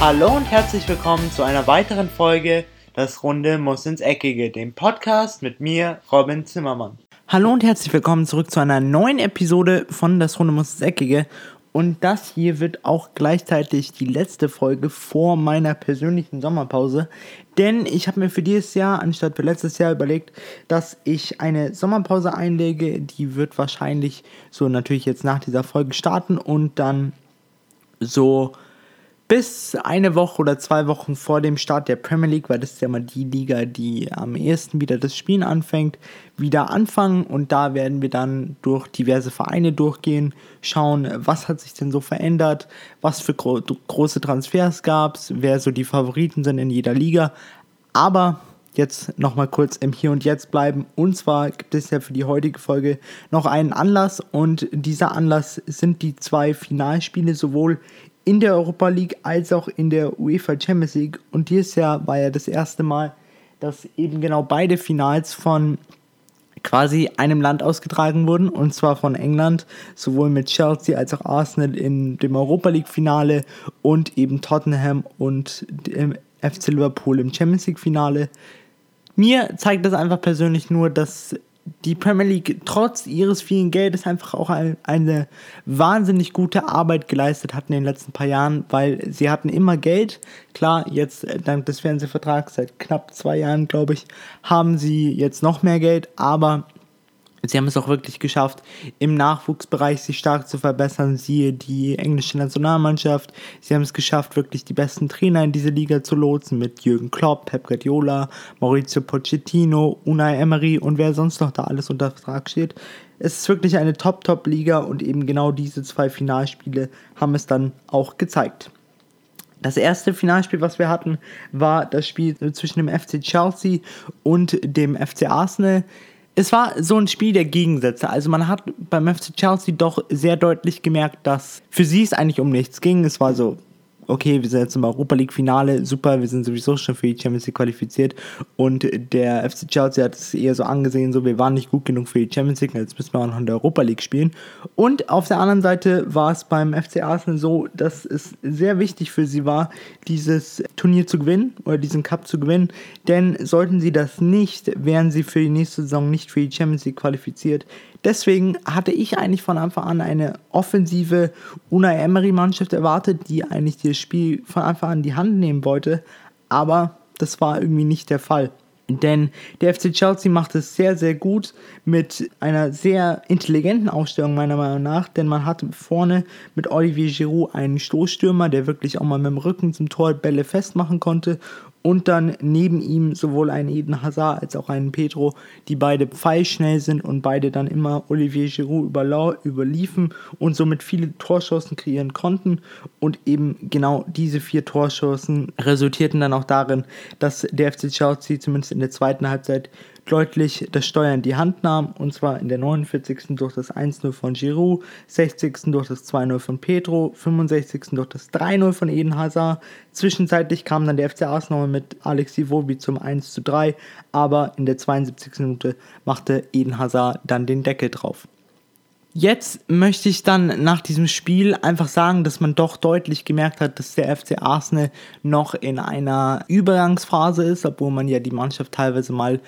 Hallo und herzlich willkommen zu einer weiteren Folge Das Runde muss ins Eckige, dem Podcast mit mir, Robin Zimmermann. Hallo und herzlich willkommen zurück zu einer neuen Episode von Das Runde muss ins Eckige. Und das hier wird auch gleichzeitig die letzte Folge vor meiner persönlichen Sommerpause. Denn ich habe mir für dieses Jahr, anstatt für letztes Jahr, überlegt, dass ich eine Sommerpause einlege. Die wird wahrscheinlich so natürlich jetzt nach dieser Folge starten und dann so bis eine Woche oder zwei Wochen vor dem Start der Premier League, weil das ist ja mal die Liga, die am ehesten wieder das Spielen anfängt, wieder anfangen und da werden wir dann durch diverse Vereine durchgehen, schauen, was hat sich denn so verändert, was für gro große Transfers gab es, wer so die Favoriten sind in jeder Liga. Aber jetzt nochmal kurz im Hier und Jetzt bleiben. Und zwar gibt es ja für die heutige Folge noch einen Anlass und dieser Anlass sind die zwei Finalspiele sowohl in der Europa League als auch in der UEFA Champions League. Und dieses Jahr war ja das erste Mal, dass eben genau beide Finals von quasi einem Land ausgetragen wurden, und zwar von England, sowohl mit Chelsea als auch Arsenal in dem Europa League Finale und eben Tottenham und dem FC Liverpool im Champions League Finale. Mir zeigt das einfach persönlich nur, dass die Premier League trotz ihres vielen Geldes einfach auch ein, eine wahnsinnig gute Arbeit geleistet hat in den letzten paar Jahren, weil sie hatten immer Geld. Klar, jetzt äh, dank des Fernsehvertrags seit knapp zwei Jahren, glaube ich, haben sie jetzt noch mehr Geld, aber Sie haben es auch wirklich geschafft, im Nachwuchsbereich sich stark zu verbessern. Siehe die englische Nationalmannschaft. Sie haben es geschafft, wirklich die besten Trainer in diese Liga zu lotsen mit Jürgen Klopp, Pep Guardiola, Maurizio Pochettino, Unai Emery und wer sonst noch da alles unter Vertrag steht. Es ist wirklich eine Top-Top-Liga und eben genau diese zwei Finalspiele haben es dann auch gezeigt. Das erste Finalspiel, was wir hatten, war das Spiel zwischen dem FC Chelsea und dem FC Arsenal es war so ein Spiel der Gegensätze. Also man hat beim FC Chelsea doch sehr deutlich gemerkt, dass für sie es eigentlich um nichts ging. Es war so, okay, wir sind jetzt im Europa League Finale, super, wir sind sowieso schon für die Champions League qualifiziert und der FC Chelsea hat es eher so angesehen, so wir waren nicht gut genug für die Champions League, jetzt müssen wir auch noch in der Europa League spielen. Und auf der anderen Seite war es beim FC Arsenal so, dass es sehr wichtig für sie war, dieses Turnier zu gewinnen oder diesen Cup zu gewinnen, denn sollten sie das nicht, wären sie für die nächste Saison nicht für die Champions League qualifiziert. Deswegen hatte ich eigentlich von Anfang an eine offensive Unai Emery-Mannschaft erwartet, die eigentlich das Spiel von Anfang an in die Hand nehmen wollte. Aber das war irgendwie nicht der Fall. Denn der FC Chelsea macht es sehr, sehr gut mit einer sehr intelligenten Ausstellung meiner Meinung nach, denn man hat vorne mit Olivier Giroud einen Stoßstürmer, der wirklich auch mal mit dem Rücken zum Tor Bälle festmachen konnte und dann neben ihm sowohl einen Eden Hazard als auch einen Pedro, die beide pfeilschnell sind und beide dann immer Olivier Giroud überliefen und somit viele Torschancen kreieren konnten. Und eben genau diese vier Torschancen resultierten dann auch darin, dass der FC Chelsea zumindest in der zweiten Halbzeit deutlich das Steuer in die Hand nahm, und zwar in der 49. durch das 1-0 von Giroud, 60. durch das 2-0 von Pedro, 65. durch das 3-0 von Eden Hazard. Zwischenzeitlich kam dann der FC Arsenal mit Alex Iwobi zum 1-3, aber in der 72. Minute machte Eden Hazard dann den Deckel drauf. Jetzt möchte ich dann nach diesem Spiel einfach sagen, dass man doch deutlich gemerkt hat, dass der FC Arsenal noch in einer Übergangsphase ist, obwohl man ja die Mannschaft teilweise mal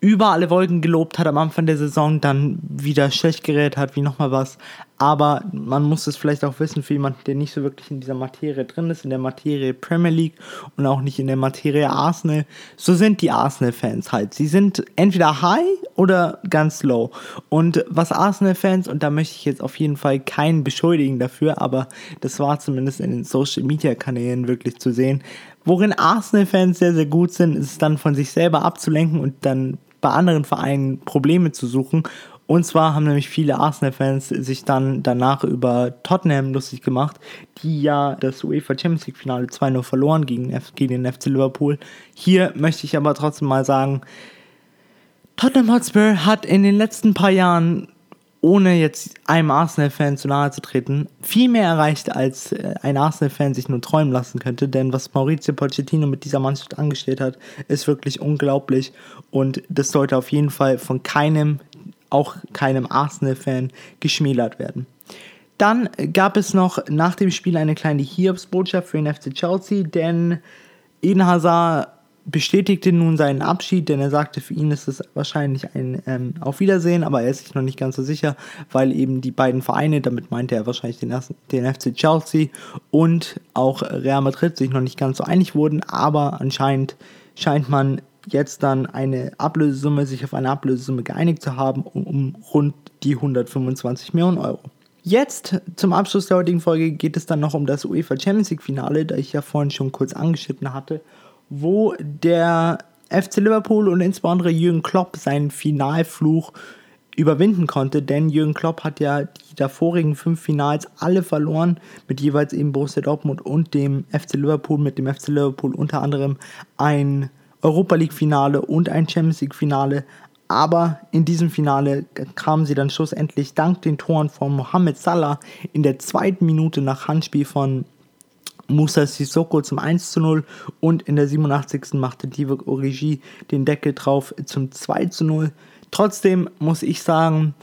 über alle Wolken gelobt hat am Anfang der Saison, dann wieder schlecht geredet hat, wie nochmal was. Aber man muss es vielleicht auch wissen für jemanden, der nicht so wirklich in dieser Materie drin ist, in der Materie Premier League und auch nicht in der Materie Arsenal. So sind die Arsenal-Fans halt. Sie sind entweder high oder ganz low. Und was Arsenal-Fans, und da möchte ich jetzt auf jeden Fall keinen beschuldigen dafür, aber das war zumindest in den Social-Media-Kanälen wirklich zu sehen, worin Arsenal-Fans sehr, sehr gut sind, ist es dann von sich selber abzulenken und dann bei anderen Vereinen Probleme zu suchen. Und zwar haben nämlich viele Arsenal-Fans sich dann danach über Tottenham lustig gemacht, die ja das UEFA Champions League Finale 2-0 verloren gegen, gegen den FC Liverpool. Hier möchte ich aber trotzdem mal sagen, Tottenham Hotspur hat in den letzten paar Jahren ohne jetzt einem Arsenal-Fan zu nahe zu treten, viel mehr erreicht, als äh, ein Arsenal-Fan sich nur träumen lassen könnte. Denn was Maurizio Pochettino mit dieser Mannschaft angestellt hat, ist wirklich unglaublich. Und das sollte auf jeden Fall von keinem, auch keinem Arsenal-Fan, geschmälert werden. Dann gab es noch nach dem Spiel eine kleine Hiobsbotschaft für den FC Chelsea, denn Eden Hazard bestätigte nun seinen Abschied, denn er sagte, für ihn ist es wahrscheinlich ein ähm, Auf Wiedersehen, aber er ist sich noch nicht ganz so sicher, weil eben die beiden Vereine, damit meinte er wahrscheinlich den, den FC Chelsea und auch Real Madrid, sich noch nicht ganz so einig wurden, aber anscheinend scheint man jetzt dann eine Ablösesumme, sich auf eine Ablösesumme geeinigt zu haben, um, um rund die 125 Millionen Euro. Jetzt zum Abschluss der heutigen Folge geht es dann noch um das UEFA Champions League Finale, da ich ja vorhin schon kurz angeschnitten hatte wo der FC Liverpool und insbesondere Jürgen Klopp seinen Finalfluch überwinden konnte, denn Jürgen Klopp hat ja die davorigen fünf Finals alle verloren, mit jeweils eben Borussia Dortmund und dem FC Liverpool, mit dem FC Liverpool unter anderem ein Europa League Finale und ein Champions League Finale. Aber in diesem Finale kamen sie dann schlussendlich dank den Toren von Mohamed Salah in der zweiten Minute nach Handspiel von Musa Sissoko zum 1 zu 0 und in der 87. machte Divock Origi den Deckel drauf zum 2 zu 0. Trotzdem muss ich sagen,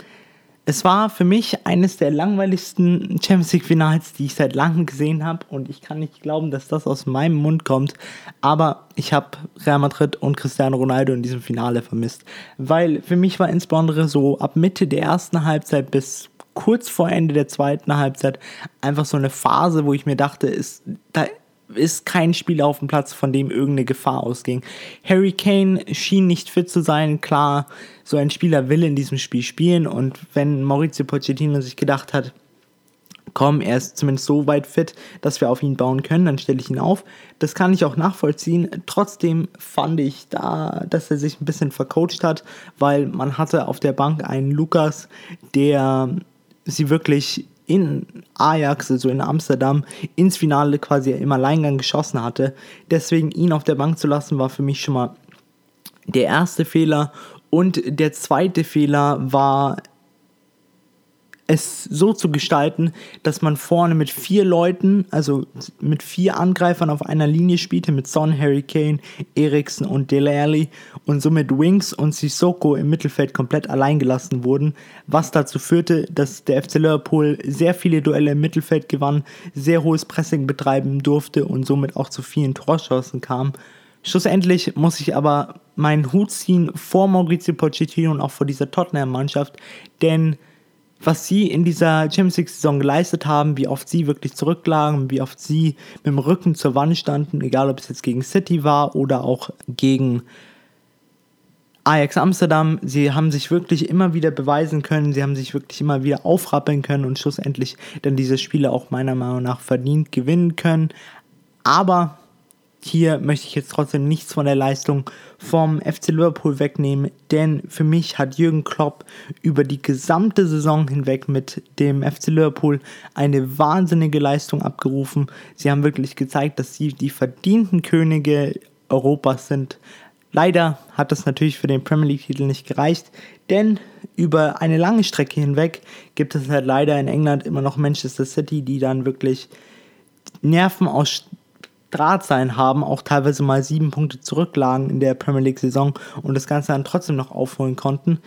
es war für mich eines der langweiligsten Champions League Finals, die ich seit langem gesehen habe und ich kann nicht glauben, dass das aus meinem Mund kommt, aber ich habe Real Madrid und Cristiano Ronaldo in diesem Finale vermisst, weil für mich war insbesondere so ab Mitte der ersten Halbzeit bis kurz vor Ende der zweiten Halbzeit einfach so eine Phase, wo ich mir dachte, ist, da ist kein Spieler auf dem Platz, von dem irgendeine Gefahr ausging. Harry Kane schien nicht fit zu sein. Klar, so ein Spieler will in diesem Spiel spielen und wenn Maurizio Pochettino sich gedacht hat, komm, er ist zumindest so weit fit, dass wir auf ihn bauen können, dann stelle ich ihn auf. Das kann ich auch nachvollziehen. Trotzdem fand ich da, dass er sich ein bisschen vercoacht hat, weil man hatte auf der Bank einen Lukas, der sie wirklich in Ajax, also in Amsterdam, ins Finale quasi im Alleingang geschossen hatte. Deswegen ihn auf der Bank zu lassen, war für mich schon mal der erste Fehler. Und der zweite Fehler war es so zu gestalten, dass man vorne mit vier Leuten, also mit vier Angreifern auf einer Linie spielte, mit Son, Harry Kane, Eriksen und Dele Alli und somit Wings und Sissoko im Mittelfeld komplett allein gelassen wurden, was dazu führte, dass der FC Liverpool sehr viele Duelle im Mittelfeld gewann, sehr hohes Pressing betreiben durfte und somit auch zu vielen Torschancen kam. Schlussendlich muss ich aber meinen Hut ziehen vor Maurizio Pochettino und auch vor dieser Tottenham-Mannschaft, denn was sie in dieser Champions League-Saison geleistet haben, wie oft sie wirklich zurücklagen, wie oft sie mit dem Rücken zur Wand standen, egal ob es jetzt gegen City war oder auch gegen Ajax Amsterdam. Sie haben sich wirklich immer wieder beweisen können, sie haben sich wirklich immer wieder aufrappeln können und schlussendlich dann diese Spiele auch meiner Meinung nach verdient gewinnen können. Aber hier möchte ich jetzt trotzdem nichts von der Leistung vom FC Liverpool wegnehmen, denn für mich hat Jürgen Klopp über die gesamte Saison hinweg mit dem FC Liverpool eine wahnsinnige Leistung abgerufen. Sie haben wirklich gezeigt, dass sie die verdienten Könige Europas sind. Leider hat das natürlich für den Premier League-Titel nicht gereicht, denn über eine lange Strecke hinweg gibt es halt leider in England immer noch Manchester City, die dann wirklich Nerven aus Drahtsein haben, auch teilweise mal sieben Punkte zurücklagen in der Premier League-Saison und das Ganze dann trotzdem noch aufholen konnten.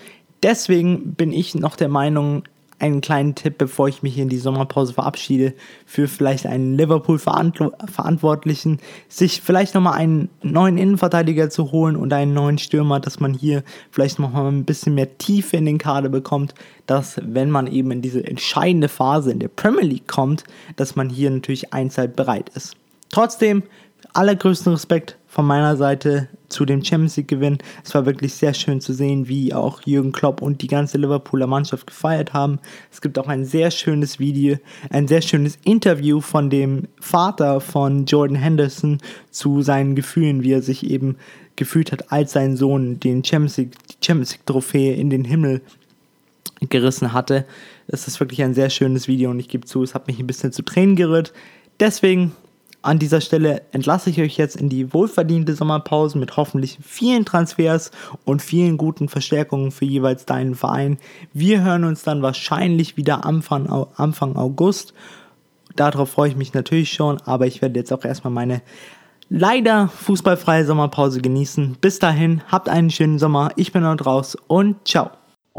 Deswegen bin ich noch der Meinung, einen kleinen Tipp, bevor ich mich in die Sommerpause verabschiede, für vielleicht einen Liverpool-Verantwortlichen, sich vielleicht nochmal einen neuen Innenverteidiger zu holen und einen neuen Stürmer, dass man hier vielleicht nochmal ein bisschen mehr Tiefe in den Kader bekommt, dass wenn man eben in diese entscheidende Phase in der Premier League kommt, dass man hier natürlich einseitig bereit ist. Trotzdem, allergrößten Respekt von meiner Seite zu dem Champions League Gewinn. Es war wirklich sehr schön zu sehen, wie auch Jürgen Klopp und die ganze Liverpooler Mannschaft gefeiert haben. Es gibt auch ein sehr schönes Video, ein sehr schönes Interview von dem Vater von Jordan Henderson zu seinen Gefühlen, wie er sich eben gefühlt hat, als sein Sohn den Champions League, die Champions League Trophäe in den Himmel gerissen hatte. Es ist wirklich ein sehr schönes Video und ich gebe zu, es hat mich ein bisschen zu Tränen gerührt. Deswegen an dieser Stelle entlasse ich euch jetzt in die wohlverdiente Sommerpause mit hoffentlich vielen Transfers und vielen guten Verstärkungen für jeweils deinen Verein. Wir hören uns dann wahrscheinlich wieder Anfang, Anfang August. Darauf freue ich mich natürlich schon, aber ich werde jetzt auch erstmal meine leider fußballfreie Sommerpause genießen. Bis dahin, habt einen schönen Sommer. Ich bin dort raus und ciao.